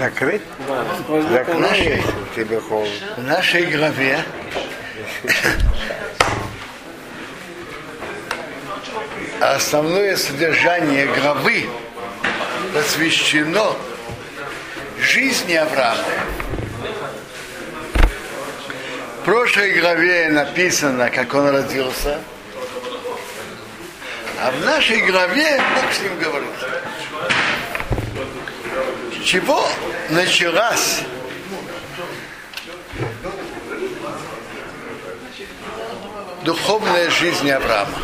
Закрыть? Да, он нашей, тебе холодно. В нашей главе основное содержание главы посвящено жизни Авраама. В прошлой главе написано, как он родился, а в нашей главе Бог с ним говорит. Чего началась духовная жизнь Авраама?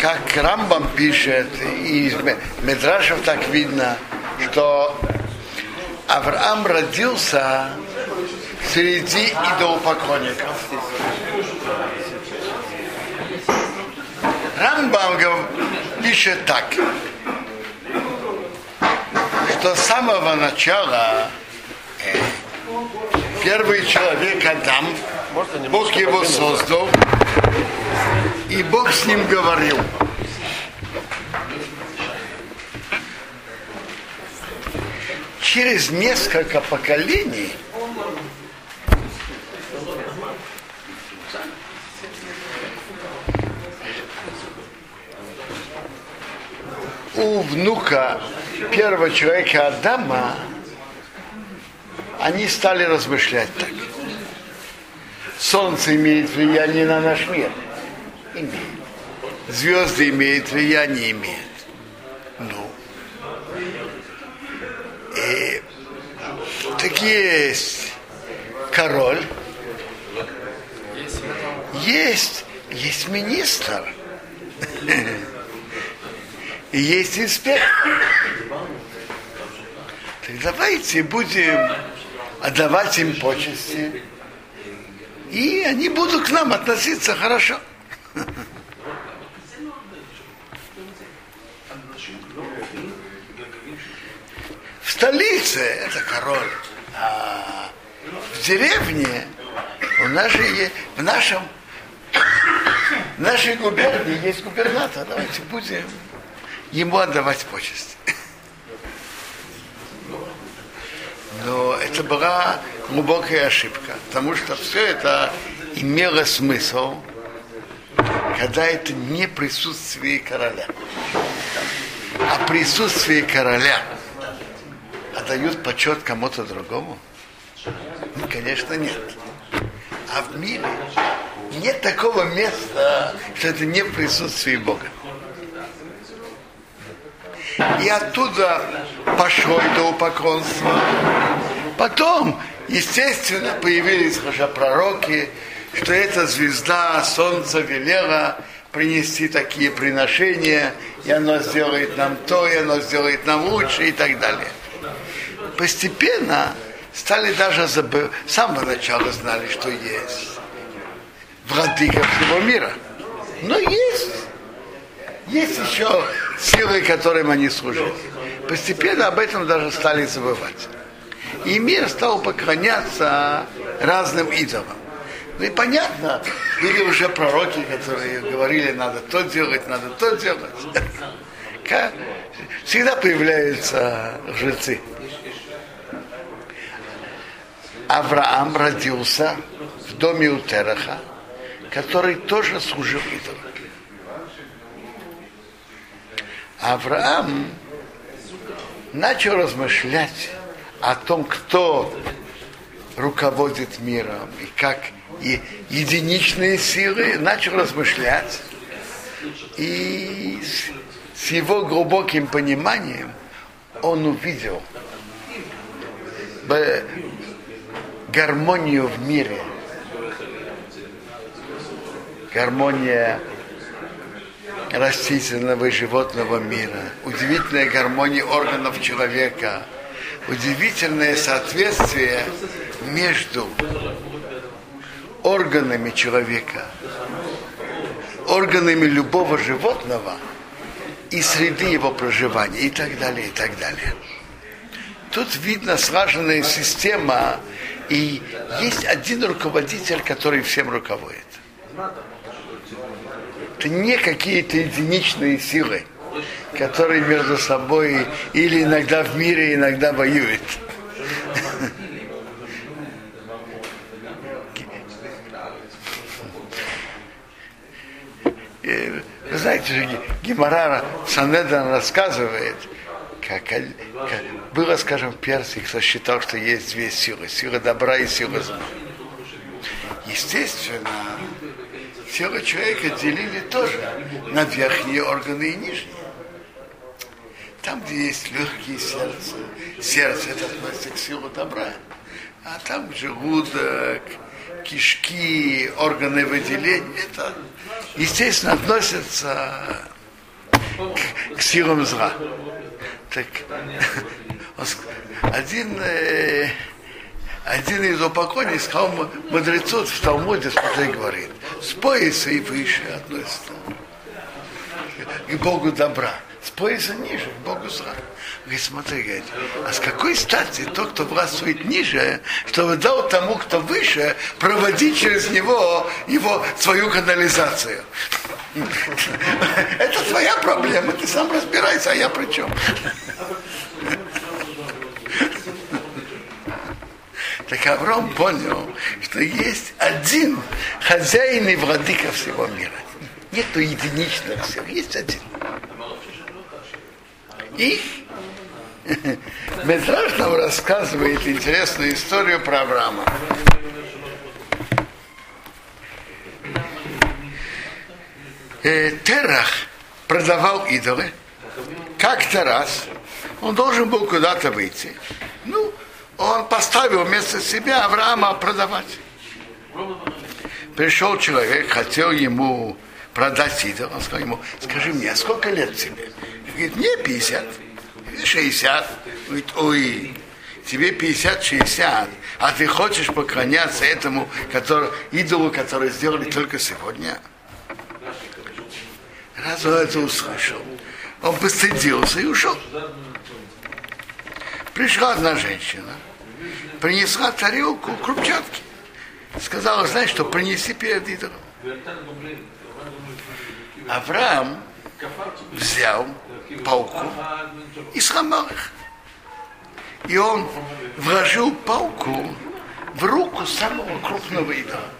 Как Рамбам пишет, и из Медрашев так видно, что Авраам родился среди идолопоклонников. Рамбам гов- пишет так, что с самого начала э, первый человек Адам, Бог его создал, и Бог с ним говорил. Через несколько поколений у внука первого человека Адама они стали размышлять так. Солнце имеет влияние на наш мир. Имеет. Звезды имеют влияние, имеют. Ну. И, так есть король, есть, есть министр, и есть инспектор. Так давайте будем отдавать им почести, и они будут к нам относиться хорошо. В столице это король, а в деревне у е- в нашем в нашей губернии есть губернатор. Давайте будем ему отдавать почести. Но это была глубокая ошибка, потому что все это имело смысл, когда это не присутствие короля. А присутствие короля отдают почет кому-то другому? Ну, конечно, нет. А в мире нет такого места, что это не присутствие Бога. И оттуда пошло это упоконство. Потом, естественно, появились уже пророки, что эта звезда солнца велела принести такие приношения, и оно сделает нам то, и оно сделает нам лучше, и так далее. Постепенно стали даже забывать, с самого начала знали, что есть владыка всего мира. Но есть. Есть еще силы, которым они служили. Постепенно об этом даже стали забывать. И мир стал поклоняться разным идолам. Ну и понятно, были уже пророки, которые говорили, надо то делать, надо то делать. Всегда появляются жрецы. Авраам родился в доме у Тераха, который тоже служил идолам. Авраам начал размышлять о том, кто руководит миром и как и единичные силы, начал размышлять. И с, его глубоким пониманием он увидел гармонию в мире. Гармония растительного и животного мира, удивительная гармония органов человека, удивительное соответствие между органами человека, органами любого животного и среды его проживания и так далее, и так далее. Тут видно слаженная система, и есть один руководитель, который всем руководит. Это не какие-то единичные силы. которые между собой или иногда в мире, иногда воюют. Вы знаете же, Геморара Санедан рассказывает, как, как было, скажем, в Персии, кто считал, что есть две силы, сила добра и сила зла. Естественно, тело человека делили тоже на верхние органы и нижние. Там, где есть легкие сердце, сердце это относится к силу добра. А там желудок, кишки, органы выделения, это, естественно, относятся к, к силам зла. Так, один, э, один из упокойников сказал мудрецов в Талмуде, смотри, говорит, с пояса и выше относится к Богу добра, с пояса ниже к Богу зла. Говорит, смотри, говорит, а с какой стати тот, кто властвует ниже, чтобы дал тому, кто выше, проводить через него его свою канализацию? Это твоя проблема, ты сам разбирайся, а я при чем? Так Авраам понял, что есть один хозяин и владыка всего мира. Нету единичных всех, есть один. И Медраж нам рассказывает интересную историю про Авраама. Э, Терах продавал идолы. Как-то раз он должен был куда-то выйти. Он поставил вместо себя Авраама продавать. Пришел человек, хотел ему продать идол. Он сказал ему, скажи мне, а сколько лет тебе? Он говорит, мне 50. 60. Говорит, ой, тебе 50-60, а ты хочешь поклоняться этому который, идолу, который сделали только сегодня? Раз он это услышал, он постыдился и ушел. Пришла одна женщина, принесла тарелку крупчатки. Сказала, знаешь что, принеси перед идолом. Авраам взял палку и сломал их. И он вложил палку в руку самого крупного идола.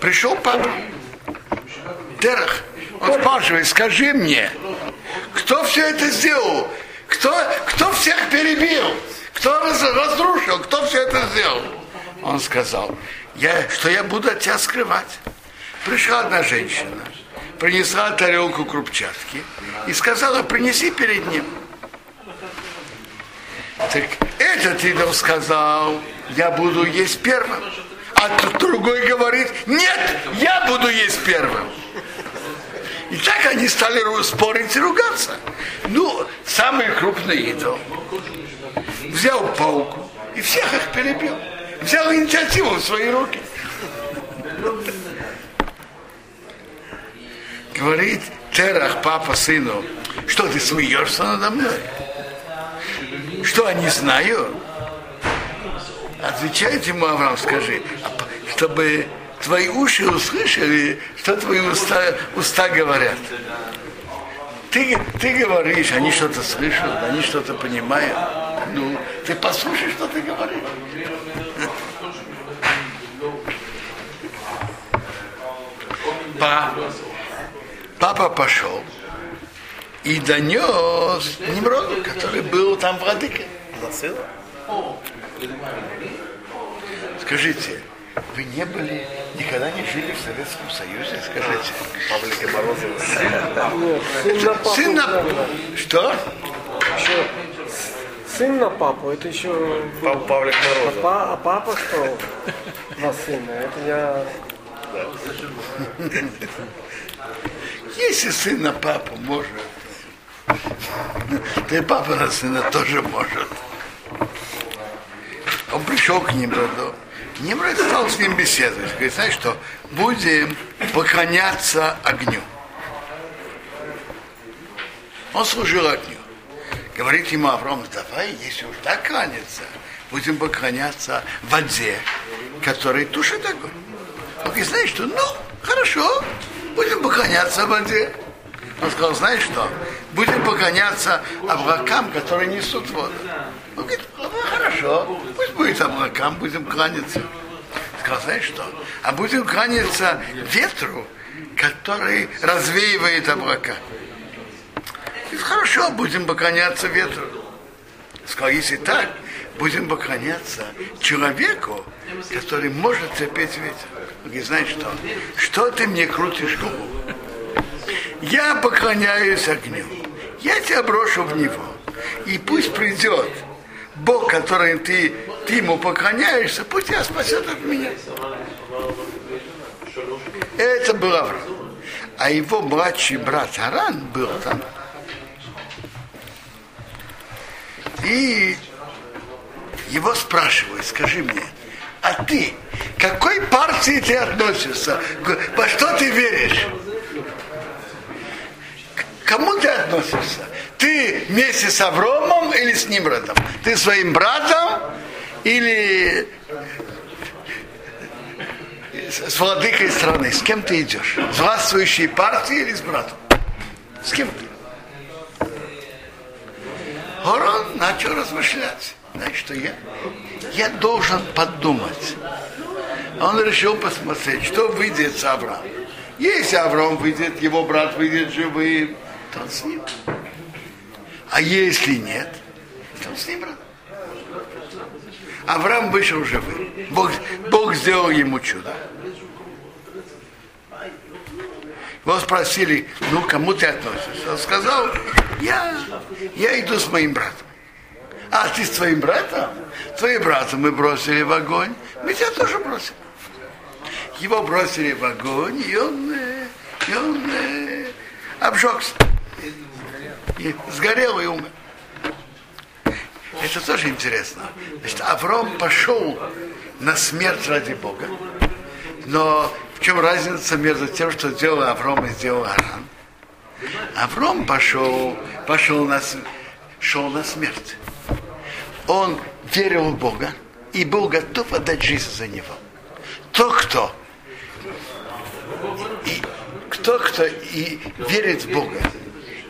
Пришел папа, Терах, он спрашивает, скажи мне, кто все это сделал? Кто, кто всех перебил? Кто разрушил? Кто все это сделал? Он сказал, я, что я буду от тебя скрывать. Пришла одна женщина, принесла тарелку крупчатки и сказала, принеси перед ним. Так этот идол сказал, я буду есть первым. А тут другой говорит, нет, я буду есть первым. И так они стали спорить и ругаться. Ну, самый крупный идол взял пауку и всех их перебил. Взял инициативу в свои руки. Говорит Терах, папа сыну, что ты смеешься надо мной? Что, они знают? Отвечает ему Авраам, скажи, чтобы твои уши услышали, что твои уста, уста говорят. Ты, ты говоришь, они что-то слышат, они что-то понимают. Ну, ты послушай, что ты говоришь. Па, папа пошел и донес Немроду, который был там владыкой. Скажите, вы не были, никогда не жили в Советском Союзе, скажите. Павлика Морозова. Сын на папу. Что? Сын на папу, это еще... Пав- Павлик А, Морозов. па- а папа что? На сына, это я... Если сын на папу может, то и папа на сына тоже может. Он пришел к Немроду. Немрод стал с ним беседовать. Говорит, знаешь что, будем поклоняться огню. Он служил огню. Говорит ему Авраам, давай, если уж так кланяться, будем поклоняться воде, которая тушит огонь. Он говорит, знаешь что, ну, хорошо, будем поклоняться воде. Он сказал, знаешь что, будем поклоняться облакам, которые несут воду. Он говорит, хорошо, пусть будет облакам, будем кланяться. Сказал, знаешь что, а будем кланяться ветру, который развеивает облака. Говорит, хорошо, будем поклоняться ветру. Сказал, если так, будем поклоняться человеку, который может терпеть ветер. Говорит, знаешь что, что ты мне крутишь голову? Я поклоняюсь огню. Я тебя брошу в него. И пусть придет Бог, который ты, ты ему поклоняешься, пусть тебя спасет от меня. Это был Авраам. А его младший брат Аран был там. И его спрашивают, скажи мне, а ты, к какой партии ты относишься? Во что ты веришь? Кому ты относишься? Ты вместе с Авромом или с Нимродом? Ты своим братом или с владыкой страны? С кем ты идешь? С властвующей партией или с братом? С кем ты? Горон начал размышлять. Знаешь, что я? Я должен подумать. Он решил посмотреть, что выйдет с Авраамом. Если Авраам выйдет, его брат выйдет живым, то он с ним. А если нет, то он с ним брат. Авраам вышел живым. Бог, Бог сделал ему чудо. Его спросили, ну, кому ты относишься? Он сказал, я, я иду с моим братом. А ты с твоим братом? Твоим братом мы бросили в огонь, мы тебя тоже бросим. Его бросили в огонь, и он, э, и он э, обжегся. И сгорел и умер. Это тоже интересно. Значит, Авром пошел на смерть ради Бога. Но в чем разница между тем, что сделал Авром и сделал Аран? Авром пошел, пошел на, шел на смерть он верил в Бога и был готов отдать жизнь за него. Тот, кто и кто, кто и верит в Бога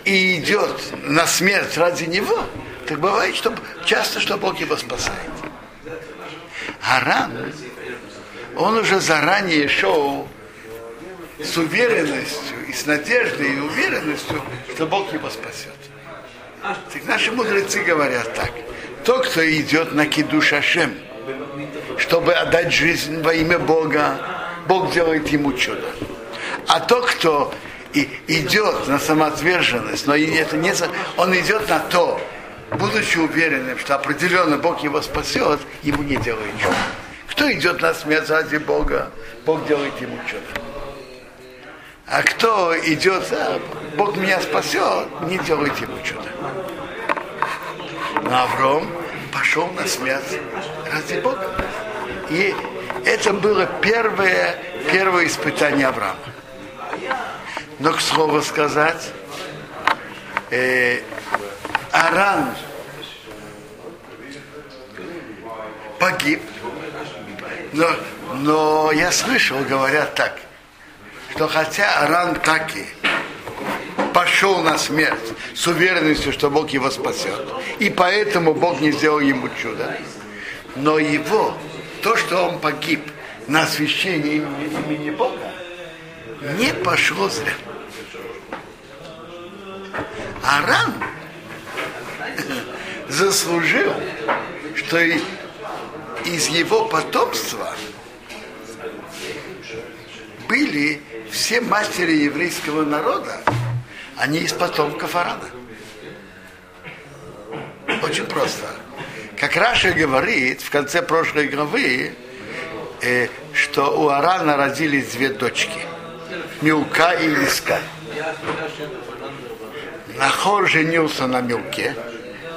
и идет на смерть ради него, так бывает, что часто, что Бог его спасает. Аран, он уже заранее шел с уверенностью и с надеждой и уверенностью, что Бог его спасет. Так наши мудрецы говорят так – тот, кто идет на кидуш Ашем, чтобы отдать жизнь во имя Бога, Бог делает ему чудо. А тот, кто и идет на самоотверженность, но это не, он идет на то, будучи уверенным, что определенно Бог его спасет, ему не делает чудо. Кто идет на смерть ради Бога, Бог делает ему чудо. А кто идет, а, Бог меня спасет, не делает ему чудо. Но Авром пошел на смерть ради Бога. И это было первое, первое испытание Авраама. Но, к слову сказать, э, Аран погиб, но, но я слышал, говорят так, что хотя Аран таки пошел на смерть с уверенностью, что Бог его спасет. И поэтому Бог не сделал ему чудо. Но его, то, что он погиб на освящении имени Бога, не пошло зря. Аран заслужил, что из его потомства были все мастери еврейского народа, они из потомков Арана. Очень просто. Как Раши говорит в конце прошлой главы, э, что у Арана родились две дочки. Милка и Иска. Нахор женился на Милке,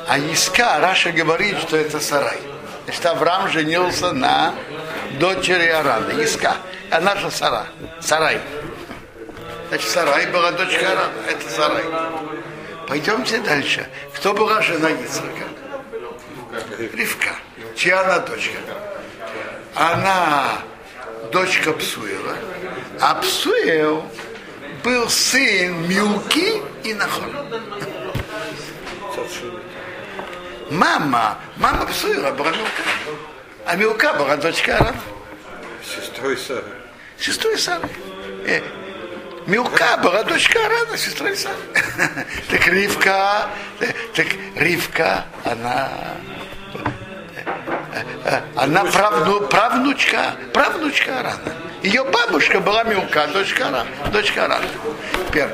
а Иска, Раши говорит, что это Сарай. Значит, Авраам женился на дочери Арана, Иска. Она же Сара, Сарай. Значит, Сарай была дочка Арана. Это Сарай. Пойдемте дальше. Кто была жена Ицрака? Ривка. Чья она дочка? Она дочка Псуева. А Псуев был сын Милки и Нахор. Мама, мама Псуира была Милка. А Милка была дочка Арана. Сестрой Сары. Сестрой Сары. Э, Милка была дочка Арана, сестрой Сары. так Ривка, э, так Ривка, она она правну, правнучка, правнучка Арана. Ее бабушка была Милка, дочка Арана. Дочка Арана. Теперь,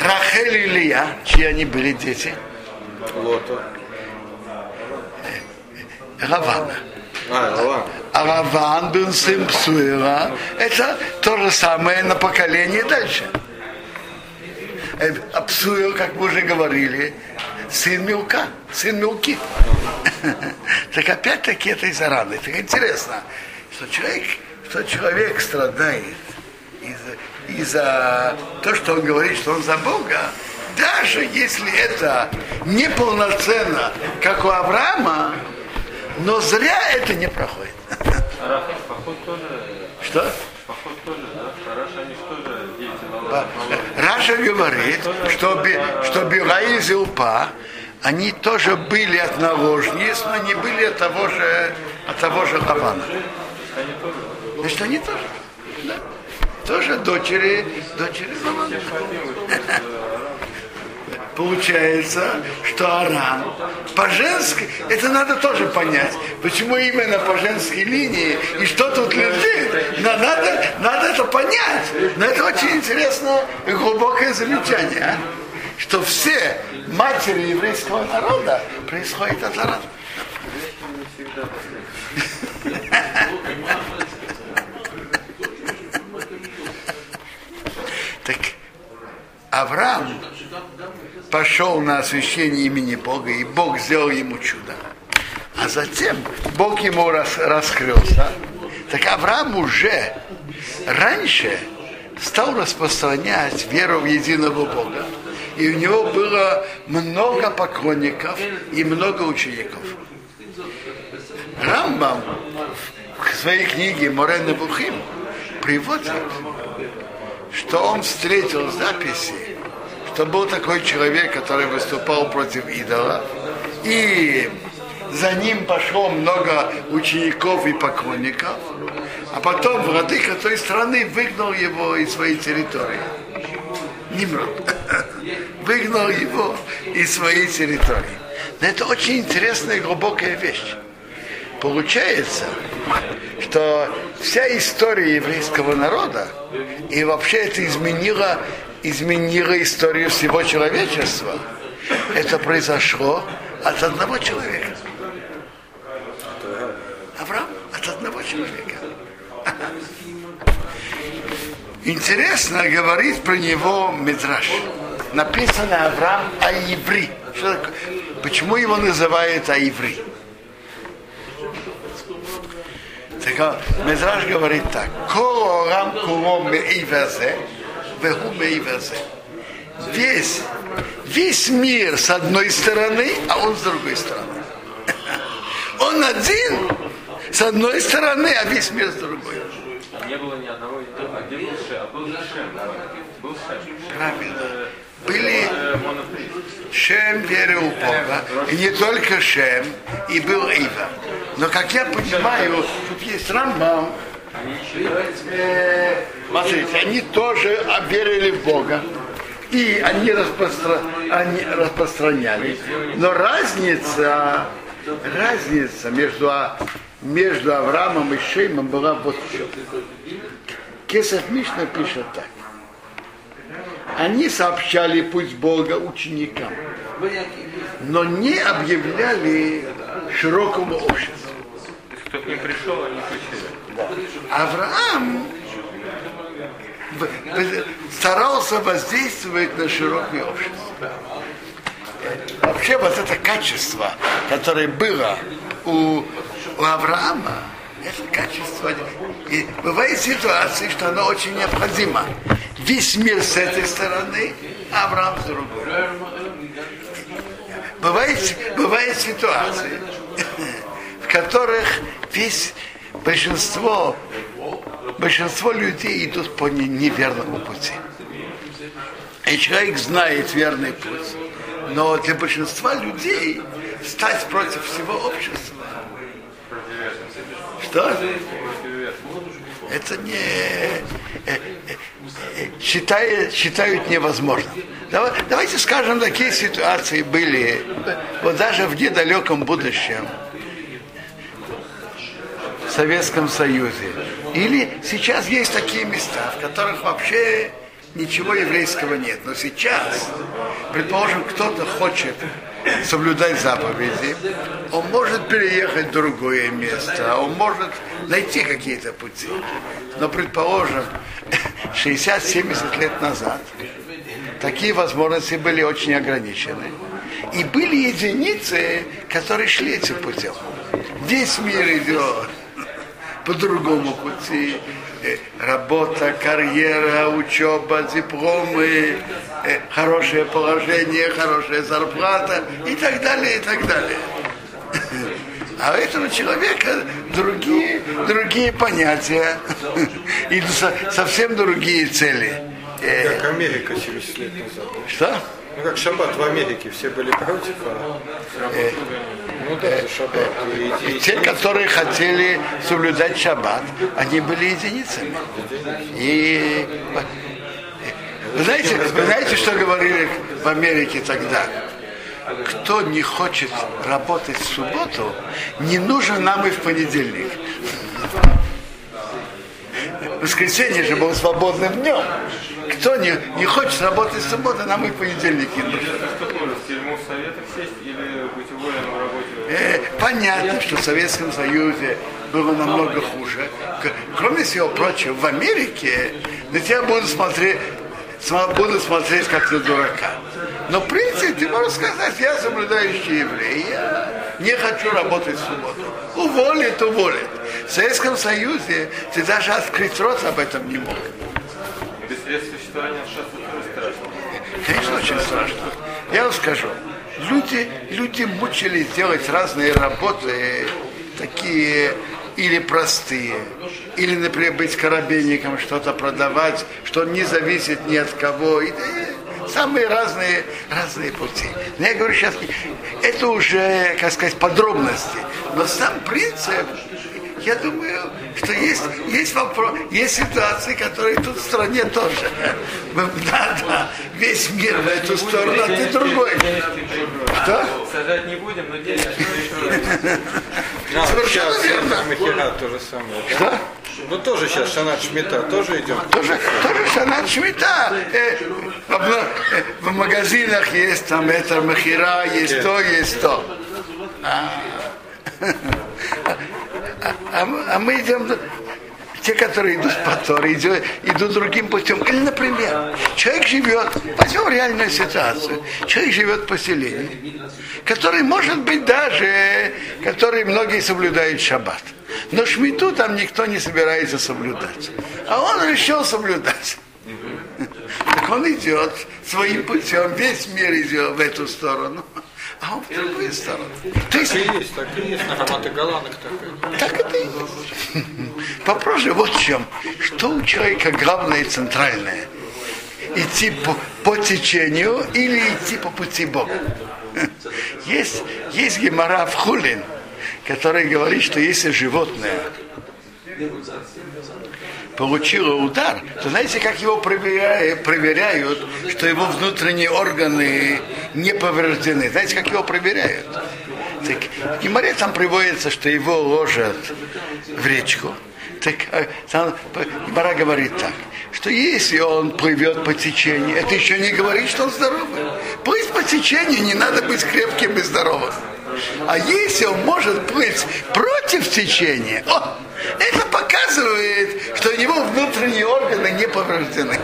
Рахель и Лия, чьи они были дети? Лота. Равана. А. А Раван был сын Псуэра. Это то же самое на поколение дальше. Э, А Псуэр, как мы уже говорили, сын Милка, сын Милки. Так опять-таки это из-за раны. Так интересно, что человек, что человек страдает из-за из то, что он говорит, что он за Бога, даже если это неполноценно, как у Авраама, но зря это не проходит. Тоже, Что? поход тоже, да? Раша, говорит, что, Би- что Бира и Зилпа, они тоже были от наложниц, но не были от того же, от того же Лавана. Значит, они тоже. Да. Тоже дочери, дочери Лавана. Получается, что Аран по женской, это надо тоже понять, почему именно по женской линии и что тут лежит, На- надо, надо это понять. Но это очень интересное и глубокое замечание, а? что все матери еврейского народа происходят от Арана. Авраам пошел на освящение имени Бога, и Бог сделал ему чудо. А затем Бог ему рас- раскрылся. Так Авраам уже раньше стал распространять веру в единого Бога. И у него было много поклонников и много учеников. Рамбам в своей книге Морена Бухим приводит, что он встретил записи, что был такой человек, который выступал против идолов, и за ним пошло много учеников и поклонников, а потом владыка той страны выгнал его из своей территории. Нимрод. Выгнал его из своей территории. Но это очень интересная и глубокая вещь. Получается, что вся история еврейского народа, и вообще это изменило, изменило историю всего человечества, это произошло от одного человека. Авраам от одного человека. Интересно говорит про него Мидраш. Написано Авраам Аиври. Что? Почему его называют Аиври? Так а, Мидраш говорит так. Колорам кулом веху меивазе. Весь, весь мир с одной стороны, а он с другой стороны. Он один с одной стороны, а весь мир с другой. Не было ни одного. А где был Шем? А был Шем. Был Шем. Правильно. Были. Шем верил в Бога, и не только Шем, и был Ива. Но, как я понимаю, тут есть Рамбам, Смотрите, они тоже верили в Бога. И они, распростра... они распространяли. Но разница, разница между, А- между Авраамом и Шеймом была вот в чем. Кесов Мишна пишет так. Они сообщали путь Бога ученикам, но не объявляли широкому обществу. Кто к ним пришел, они включили. Авраам старался воздействовать на широкое общество. Вообще вот это качество, которое было у, у Авраама, это качество. И бывает ситуации, что оно очень необходимо. Весь мир с этой стороны, а Авраам с другой. Бывает, бывает ситуации, в которых весь большинство большинство людей идут по не- неверному пути. И человек знает верный путь. Но для большинства людей стать против всего общества. Что? Это не э, э, считает, считают невозможным. Давай- Давайте скажем, такие ситуации были вот даже в недалеком будущем Советском Союзе. Или сейчас есть такие места, в которых вообще ничего еврейского нет. Но сейчас, предположим, кто-то хочет соблюдать заповеди, он может переехать в другое место, он может найти какие-то пути. Но, предположим, 60-70 лет назад такие возможности были очень ограничены. И были единицы, которые шли этим путем. Весь мир идет по другому пути. Э, Работа, карьера, учеба, дипломы, э, хорошее положение, хорошая зарплата и так далее, и так далее. А у этого человека другие, другие понятия и со- совсем другие цели. Как Америка 70 лет назад. Что? Ну как шаббат в Америке, все были против, а... Ну да, за шаббат. И- и- Те, которые хотели соблюдать шаббат, они были единицами. И вы знаете, вы знаете, что говорили в Америке тогда? Кто не хочет работать в субботу, не нужен нам и в понедельник. Воскресенье же было свободным днем. Кто не, не хочет работать в субботу, нам и в понедельник работе? Э, понятно, что в Советском Союзе было намного хуже. Кроме всего прочего, в Америке на тебя будут смотреть, будут смотреть как на дурака. Но в принципе ты можешь сказать, я соблюдающий еврей, я не хочу работать в субботу. Уволит, уволит. В Советском Союзе ты даже открыть рот об этом не мог. Без средств существования общаться тоже страшно. Конечно, очень страшно. Я вам скажу, люди, люди мучились делать разные работы, такие или простые, или, например, быть корабельником, что-то продавать, что не зависит ни от кого. И, э, самые разные, разные пути. Но я говорю сейчас, это уже, как сказать, подробности. Но сам принцип, я думаю, что есть, есть вопрос, есть ситуации, которые тут в стране тоже. Да, да, весь мир в эту сторону, а ты другой. Что? Сажать не будем, но А, Совершенно верно. То же самое. Что? Ну тоже сейчас Шанат Шмита тоже идем. Тоже, тоже шанат шмита. Э, в, э, в магазинах есть там это махира, есть то, есть то. А, а мы- а мы идем, те, которые идут по Торе, идут, идут другим путем. Или, например, человек живет, возьмем реальную ситуацию, человек живет в поселении, который, может быть, даже, который многие соблюдают шаббат. Но шмиту там никто не собирается соблюдать. А он решил соблюдать. Так он идет своим путем, весь мир идет в эту сторону, а он в другую сторону. То есть, Так и есть, так и есть. На Хамата Галанах такая. так это и есть. Вопрос же вот в чем. Что у человека главное и центральное? Идти по, по течению или идти по пути Бога? Есть, есть гемора в Хулин, который говорит, что если животное получило удар, то знаете, как его проверяют, что его внутренние органы не повреждены. Знаете, как его проверяют? Так, в Геморе там приводится, что его ложат в речку. Так э, там Гемора говорит так, что если он плывет по течению, это еще не говорит, что он здоровый. Плыть по течению не надо быть крепким и здоровым. А если он может плыть против течения, о, это показывает, что у него внутренние органы не повреждены.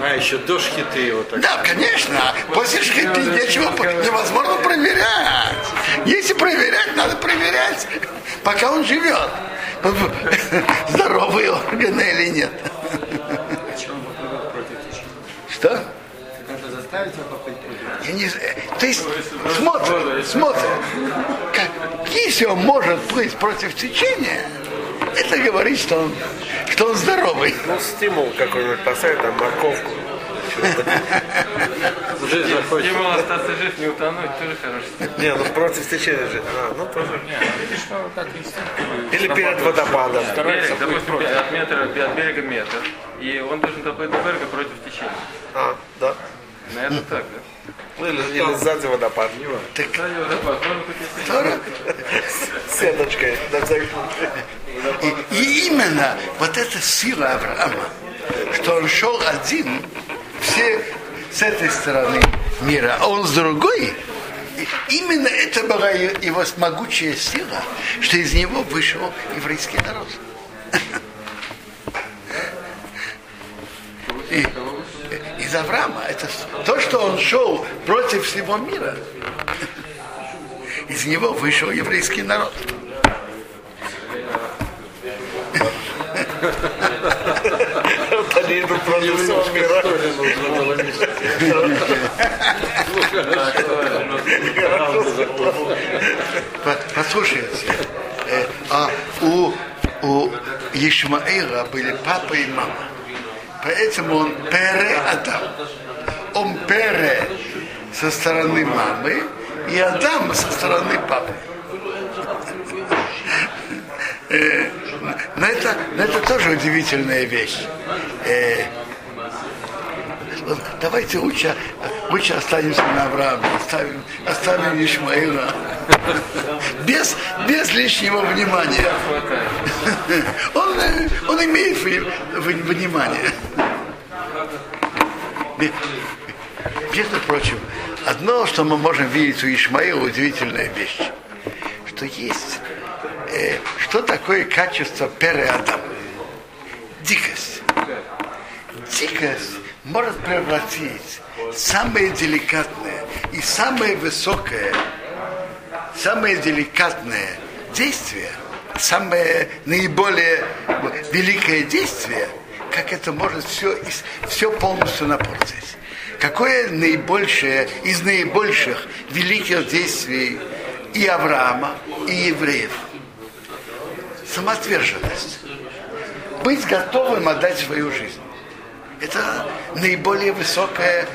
А, еще дождь хиты его так. Да, конечно. После шхиты ничего невозможно проверять. Если проверять, надо проверять, пока он живет. Здоровые органы или нет. Что? Я не знаю. То есть смотрит, смотрит. Как, если он может плыть против течения, это говорит, что он, что он здоровый. Ну, стимул какой-нибудь поставить, там, морковку. Жизнь захочет. Ему остаться жив, не утонуть, тоже хороший. Не, ну против течения же. А, ну тоже. Видишь, что так инстинктивно. Или перед водопадом. Берег, допустим, от, метра, от берега метр. И он должен доплыть до берега против течения. А, да. Наверное, так, да? Ну или, или сзади водопад. Так Да, и водопад, можно хоть если- С сеточкой. на всякий случай. И, и именно вот эта сила Авраама, что он шел один, все с этой стороны мира, а он с другой, именно это была его могучая сила, что из него вышел еврейский народ. И, из Авраама, это то, что он шел против всего мира, из него вышел еврейский народ. Они идут против Послушайте, э, а у, у Ишмаила были папа и мама. Поэтому он Пере Адам. Он Пере со стороны мамы и Адам со стороны папы. Э, Но это, но это тоже удивительная вещь. Э, Давайте лучше, лучше останемся на Аврааме, оставим, оставим Ишмаила. Без, без лишнего внимания. Он, он имеет внимание. Ме- Между прочим, одно, что мы можем видеть у Ишмаила, удивительная вещь, что есть, э, что такое качество переадам? Дикость дикость может превратить самое деликатное и самое высокое, самое деликатное действие, самое наиболее великое действие, как это может все, все полностью напортить. Какое наибольшее из наибольших великих действий и Авраама, и евреев? Самоотверженность. Быть готовым отдать свою жизнь. Это наиболее высокое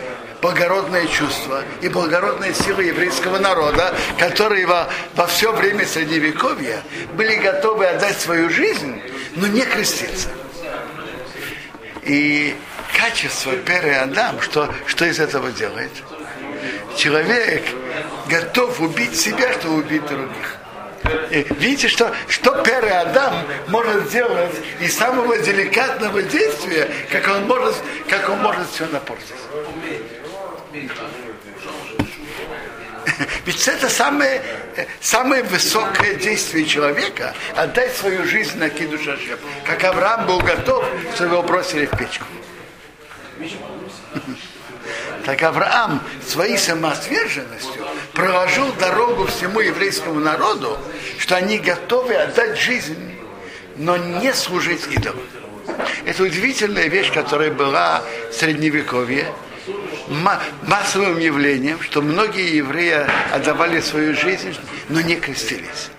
благородное чувство и благородная сила еврейского народа, которые во, во все время Средневековья были готовы отдать свою жизнь, но не креститься. И качество Пере Адам, что, что из этого делает? Человек готов убить себя, чтобы убить других. И видите, что, что Пере Адам может сделать из самого деликатного действия, как он может, как он может все напортить. Ведь это самое, самое высокое действие человека отдать свою жизнь на киду шашем. Как Авраам был готов, что его бросили в печку. Так Авраам своей самоотверженностью проложил дорогу всему еврейскому народу, что они готовы отдать жизнь, но не служить идолам. Это удивительная вещь, которая была в Средневековье, массовым явлением, что многие евреи отдавали свою жизнь, но не крестились.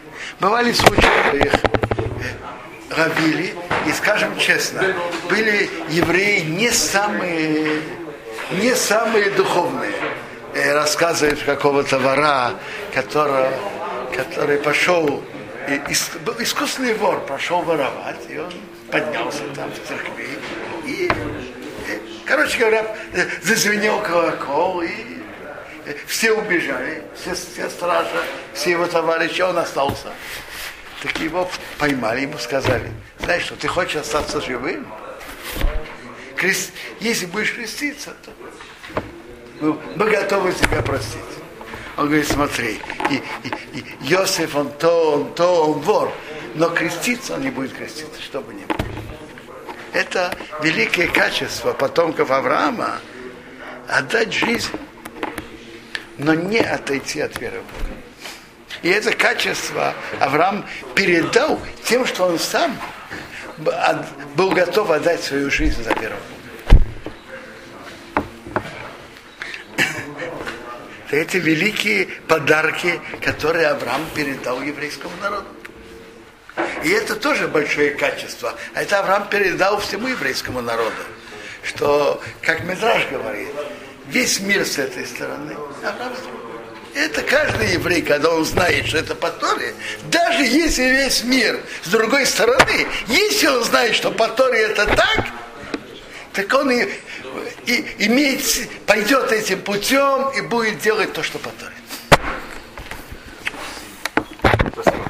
Бывали случаи, что их э, равили, и, скажем честно, были евреи не самые, не самые духовные. Э, Рассказывает какого-то вора, который, который пошел, искусный вор, пошел воровать, и он поднялся там в церкви, и Короче говоря, э, зазвенел колокол, и э, все убежали, все, все стражи, все его товарищи, он остался. Так его поймали, ему сказали, знаешь что, ты хочешь остаться живым? Крест- Если будешь креститься, то мы, мы готовы тебя простить. Он говорит, смотри, и, и, и Йосиф, он то, он то, он вор, но креститься он не будет креститься, что бы ни было. Это великое качество потомков Авраама отдать жизнь, но не отойти от веры Бога. И это качество Авраам передал тем, что он сам был готов отдать свою жизнь за веру Бога. Это великие подарки, которые Авраам передал еврейскому народу. И это тоже большое качество. А это Авраам передал всему еврейскому народу. Что, как Медраж говорит, весь мир с этой стороны. Это каждый еврей, когда он знает, что это по Торе, даже если весь мир с другой стороны, если он знает, что по Торе это так, так он и, и имеет, пойдет этим путем и будет делать то, что по Торе.